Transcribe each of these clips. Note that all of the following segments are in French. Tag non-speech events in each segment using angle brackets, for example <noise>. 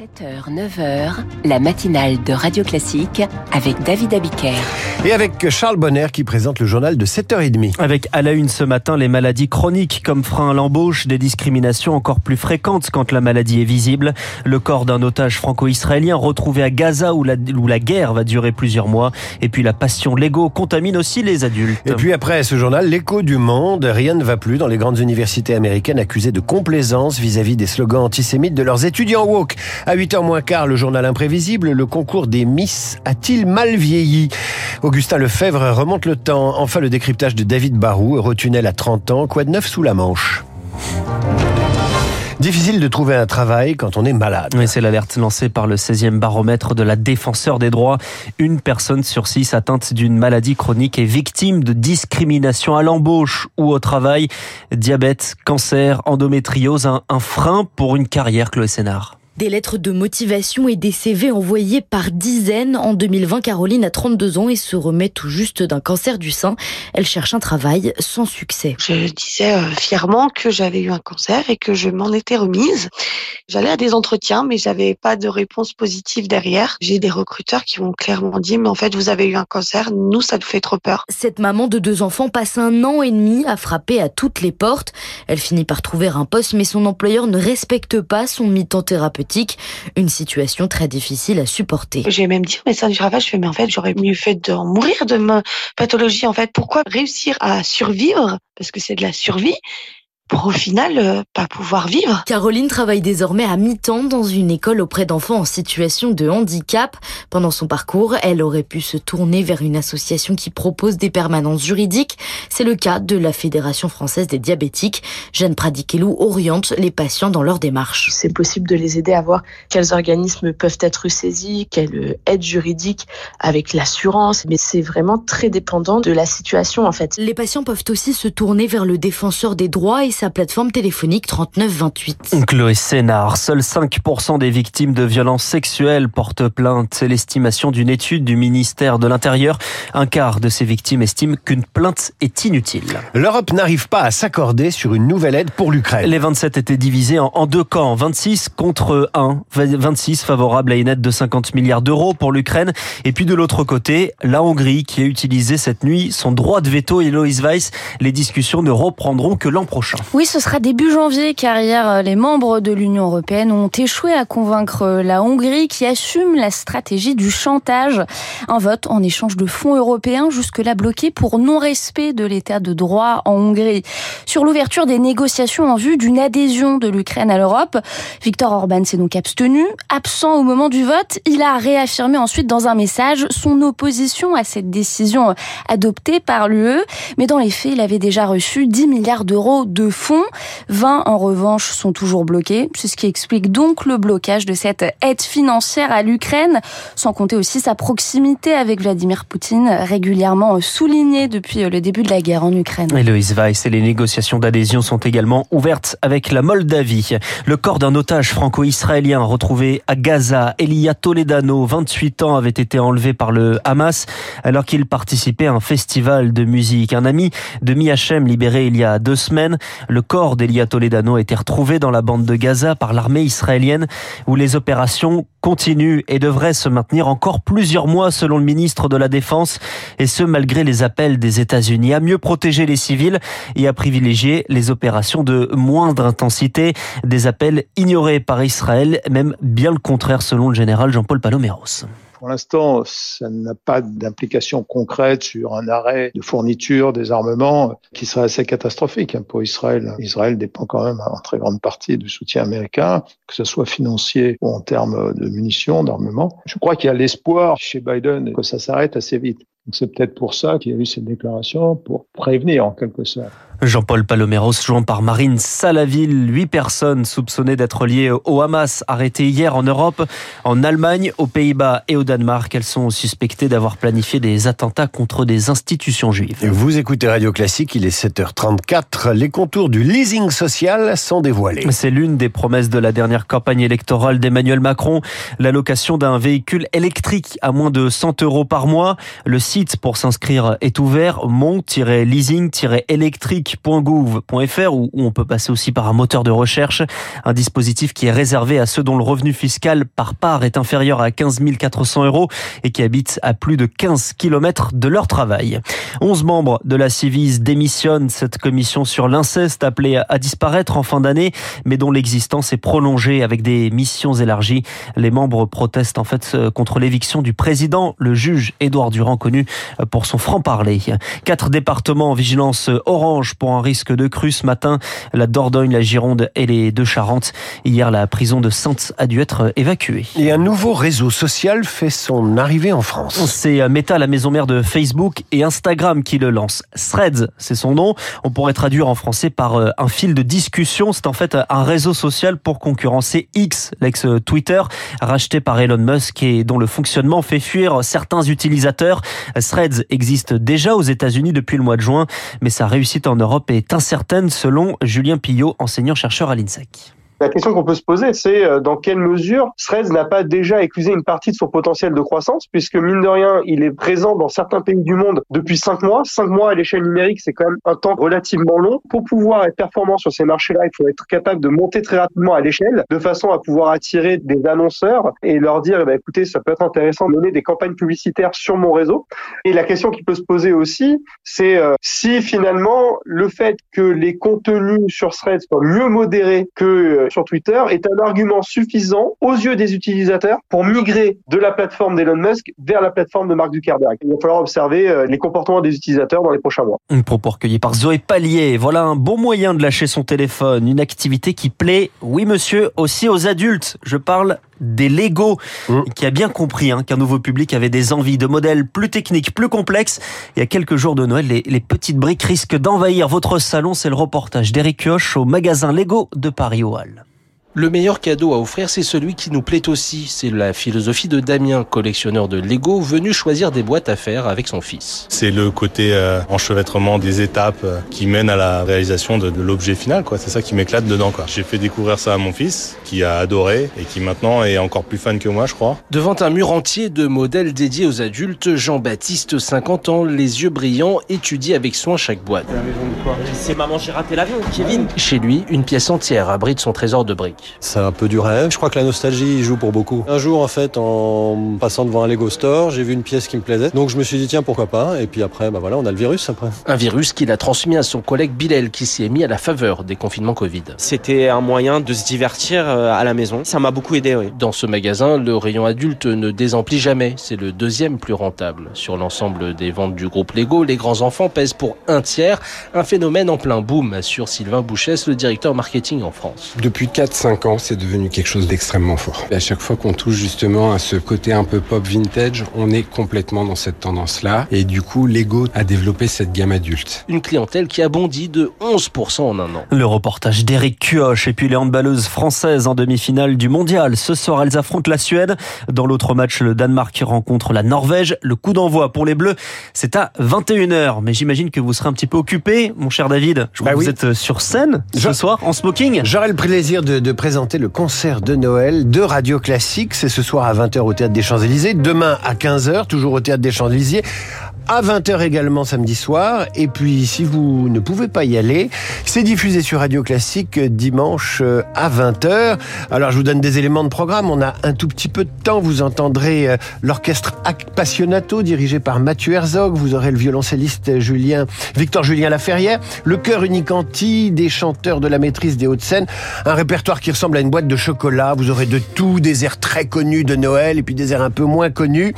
7h, 9h, la matinale de Radio Classique avec David Abiker. Et avec Charles Bonner qui présente le journal de 7h30. Avec à la une ce matin les maladies chroniques comme frein à l'embauche, des discriminations encore plus fréquentes quand la maladie est visible, le corps d'un otage franco-israélien retrouvé à Gaza où la, où la guerre va durer plusieurs mois, et puis la passion Lego contamine aussi les adultes. Et puis après ce journal, l'écho du monde, rien ne va plus dans les grandes universités américaines accusées de complaisance vis-à-vis des slogans antisémites de leurs étudiants woke. À 8h moins quart, le journal imprévisible, le concours des Miss a-t-il mal vieilli? Augustin Lefebvre remonte le temps. Enfin, le décryptage de David Barou, Eurotunnel à 30 ans, quoi de neuf sous la Manche? Difficile de trouver un travail quand on est malade. Oui, c'est l'alerte lancée par le 16e baromètre de la défenseur des droits. Une personne sur six atteinte d'une maladie chronique est victime de discrimination à l'embauche ou au travail. Diabète, cancer, endométriose, un, frein pour une carrière, Chloé Sénard. Des lettres de motivation et des CV envoyés par dizaines. En 2020, Caroline a 32 ans et se remet tout juste d'un cancer du sein. Elle cherche un travail sans succès. Je disais euh, fièrement que j'avais eu un cancer et que je m'en étais remise. J'allais à des entretiens, mais j'avais pas de réponse positive derrière. J'ai des recruteurs qui m'ont clairement dit, mais en fait, vous avez eu un cancer. Nous, ça nous fait trop peur. Cette maman de deux enfants passe un an et demi à frapper à toutes les portes. Elle finit par trouver un poste, mais son employeur ne respecte pas son mi-temps thérapeutique. Une situation très difficile à supporter. J'ai même dit au médecin du travail, je fais, mais en fait, j'aurais mieux fait de mourir de ma pathologie. En fait, pourquoi réussir à survivre? Parce que c'est de la survie pour au final euh, pas pouvoir vivre. Caroline travaille désormais à mi-temps dans une école auprès d'enfants en situation de handicap. Pendant son parcours, elle aurait pu se tourner vers une association qui propose des permanences juridiques. C'est le cas de la Fédération française des diabétiques. Jeanne Pradikelou oriente les patients dans leur démarche. C'est possible de les aider à voir quels organismes peuvent être saisis, quelle aide juridique avec l'assurance, mais c'est vraiment très dépendant de la situation en fait. Les patients peuvent aussi se tourner vers le défenseur des droits et sa plateforme téléphonique 3928. Chloé Sénard, seuls 5% des victimes de violences sexuelles portent plainte. C'est l'estimation d'une étude du ministère de l'Intérieur. Un quart de ces victimes estiment qu'une plainte est inutile. L'Europe n'arrive pas à s'accorder sur une nouvelle aide pour l'Ukraine. Les 27 étaient divisés en, deux camps, 26 contre 1. 26 favorables à une aide de 50 milliards d'euros pour l'Ukraine. Et puis de l'autre côté, la Hongrie qui a utilisé cette nuit son droit de veto. Eloïse Weiss, les discussions ne reprendront que l'an prochain. Oui, ce sera début janvier car hier, les membres de l'Union européenne ont échoué à convaincre la Hongrie qui assume la stratégie du chantage. Un vote en échange de fonds européens jusque-là bloqué pour non-respect de l'état de droit en Hongrie. Sur l'ouverture des négociations en vue d'une adhésion de l'Ukraine à l'Europe, Viktor Orban s'est donc abstenu. Absent au moment du vote, il a réaffirmé ensuite dans un message son opposition à cette décision adoptée par l'UE. Mais dans les faits, il avait déjà reçu 10 milliards d'euros de fonds. 20 en revanche sont toujours bloqués. C'est ce qui explique donc le blocage de cette aide financière à l'Ukraine, sans compter aussi sa proximité avec Vladimir Poutine, régulièrement soulignée depuis le début de la guerre en Ukraine. Héloïse Weiss et les négociations d'adhésion sont également ouvertes avec la Moldavie. Le corps d'un otage franco-israélien retrouvé à Gaza, Elia Toledano, 28 ans, avait été enlevé par le Hamas alors qu'il participait à un festival de musique. Un ami de Miachem libéré il y a deux semaines. Le corps d'Elia Toledano a été retrouvé dans la bande de Gaza par l'armée israélienne où les opérations continuent et devraient se maintenir encore plusieurs mois selon le ministre de la Défense et ce malgré les appels des États-Unis à mieux protéger les civils et à privilégier les opérations de moindre intensité. Des appels ignorés par Israël, même bien le contraire selon le général Jean-Paul Paloméros. Pour l'instant, ça n'a pas d'implication concrète sur un arrêt de fourniture des armements qui serait assez catastrophique pour Israël. Israël dépend quand même en très grande partie du soutien américain, que ce soit financier ou en termes de munitions, d'armement. Je crois qu'il y a l'espoir chez Biden que ça s'arrête assez vite. C'est peut-être pour ça qu'il y a eu cette déclaration, pour prévenir en quelque sorte. Jean-Paul Paloméros, joint par Marine Salaville, huit personnes soupçonnées d'être liées au Hamas, arrêtées hier en Europe, en Allemagne, aux Pays-Bas et au Danemark. Elles sont suspectées d'avoir planifié des attentats contre des institutions juives. Vous écoutez Radio Classique, il est 7h34. Les contours du leasing social sont dévoilés. C'est l'une des promesses de la dernière campagne électorale d'Emmanuel Macron. L'allocation d'un véhicule électrique à moins de 100 euros par mois. Le site pour s'inscrire est ouvert, mont-leasing-électrique woke.gouv.fr où on peut passer aussi par un moteur de recherche. Un dispositif qui est réservé à ceux dont le revenu fiscal par part est inférieur à 15 400 euros et qui habitent à plus de 15 km de leur travail. 11 membres de la Civis démissionnent cette commission sur l'inceste appelée à disparaître en fin d'année, mais dont l'existence est prolongée avec des missions élargies. Les membres protestent en fait contre l'éviction du président, le juge Édouard Durand, connu pour son franc-parler. Quatre départements en vigilance orange pour un risque de crue ce matin. La Dordogne, la Gironde et les deux Charentes. Hier, la prison de Sainte a dû être évacuée. Et un nouveau réseau social fait son arrivée en France. C'est Meta, la maison mère de Facebook et Instagram qui le lance. Threads, c'est son nom. On pourrait traduire en français par euh, un fil de discussion. C'est en fait un réseau social pour concurrencer X, l'ex-Twitter, racheté par Elon Musk et dont le fonctionnement fait fuir certains utilisateurs. Threads existe déjà aux États-Unis depuis le mois de juin, mais sa réussite en Europe est incertaine selon Julien Pillot, enseignant-chercheur à l'INSEC. La question qu'on peut se poser, c'est euh, dans quelle mesure Threads n'a pas déjà éclusé une partie de son potentiel de croissance, puisque mine de rien, il est présent dans certains pays du monde depuis cinq mois. Cinq mois à l'échelle numérique, c'est quand même un temps relativement long. Pour pouvoir être performant sur ces marchés-là, il faut être capable de monter très rapidement à l'échelle, de façon à pouvoir attirer des annonceurs et leur dire, eh ben, écoutez, ça peut être intéressant de mener des campagnes publicitaires sur mon réseau. Et la question qui peut se poser aussi, c'est euh, si finalement le fait que les contenus sur Threads soient mieux modérés que euh, sur Twitter est un argument suffisant aux yeux des utilisateurs pour migrer de la plateforme d'Elon Musk vers la plateforme de Mark Zuckerberg. Il va falloir observer euh, les comportements des utilisateurs dans les prochains mois. Un propos recueilli par Zoé Pallier. Voilà un bon moyen de lâcher son téléphone, une activité qui plaît, oui monsieur, aussi aux adultes. Je parle des Lego, mmh. qui a bien compris hein, qu'un nouveau public avait des envies de modèles plus techniques, plus complexes. Il y a quelques jours de Noël, les, les petites briques risquent d'envahir votre salon. C'est le reportage d'Eric Kioch au magasin Lego de Paris-Oual. Le meilleur cadeau à offrir, c'est celui qui nous plaît aussi. C'est la philosophie de Damien, collectionneur de Lego, venu choisir des boîtes à faire avec son fils. C'est le côté euh, enchevêtrement des étapes euh, qui mènent à la réalisation de, de l'objet final. quoi. C'est ça qui m'éclate dedans. quoi. J'ai fait découvrir ça à mon fils, qui a adoré et qui maintenant est encore plus fan que moi, je crois. Devant un mur entier de modèles dédiés aux adultes, Jean-Baptiste, 50 ans, les yeux brillants, étudie avec soin chaque boîte. C'est maman, j'ai raté l'avion, Kevin. Chez lui, une pièce entière abrite son trésor de briques. C'est un peu du rêve. Je crois que la nostalgie joue pour beaucoup. Un jour, en fait, en passant devant un Lego Store, j'ai vu une pièce qui me plaisait. Donc je me suis dit, tiens, pourquoi pas? Et puis après, bah voilà, on a le virus après. Un virus qu'il a transmis à son collègue Bilal qui s'y est mis à la faveur des confinements Covid. C'était un moyen de se divertir euh, à la maison. Ça m'a beaucoup aidé, oui. Dans ce magasin, le rayon adulte ne désemplit jamais. C'est le deuxième plus rentable. Sur l'ensemble des ventes du groupe Lego, les grands enfants pèsent pour un tiers. Un phénomène en plein boom, assure Sylvain Bouchès, le directeur marketing en France. Depuis 4-5 ans, c'est devenu quelque chose d'extrêmement fort. Et à chaque fois qu'on touche justement à ce côté un peu pop vintage, on est complètement dans cette tendance-là. Et du coup, Lego a développé cette gamme adulte. Une clientèle qui a bondi de 11% en un an. Le reportage d'Eric Kioch et puis les handballeuses françaises en demi-finale du mondial. Ce soir, elles affrontent la Suède. Dans l'autre match, le Danemark rencontre la Norvège. Le coup d'envoi pour les Bleus, c'est à 21h. Mais j'imagine que vous serez un petit peu occupé, mon cher David. Je crois Bah que oui. vous êtes sur scène ce soir en smoking. J'aurai le plaisir de, de présenter le concert de Noël de Radio Classique. C'est ce soir à 20h au Théâtre des Champs-Élysées. Demain à 15h, toujours au Théâtre des Champs-Élysées. À 20h également samedi soir. Et puis, si vous ne pouvez pas y aller, c'est diffusé sur Radio Classique dimanche euh, à 20h. Alors, je vous donne des éléments de programme. On a un tout petit peu de temps. Vous entendrez euh, l'orchestre Appassionato dirigé par Mathieu Herzog. Vous aurez le violoncelliste Julien, Victor Julien Laferrière, le chœur Unicanti, des chanteurs de la maîtrise des Hauts-de-Seine. Un répertoire qui ressemble à une boîte de chocolat. Vous aurez de tout, des airs très connus de Noël et puis des airs un peu moins connus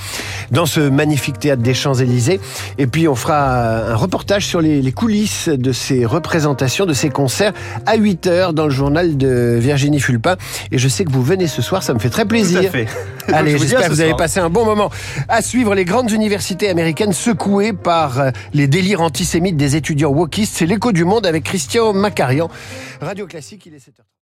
dans ce magnifique théâtre des Champs-Élysées. Et puis on fera un reportage sur les, les coulisses de ces représentations, de ces concerts à 8 heures dans le journal de Virginie Fulpin. Et je sais que vous venez ce soir, ça me fait très plaisir. Tout à fait. <laughs> Allez, j'espère que vous avez soir. passé un bon moment. À suivre les grandes universités américaines secouées par euh, les délires antisémites des étudiants wokistes. C'est l'écho du monde avec Christian Macarian. Radio Classique, il est 7h.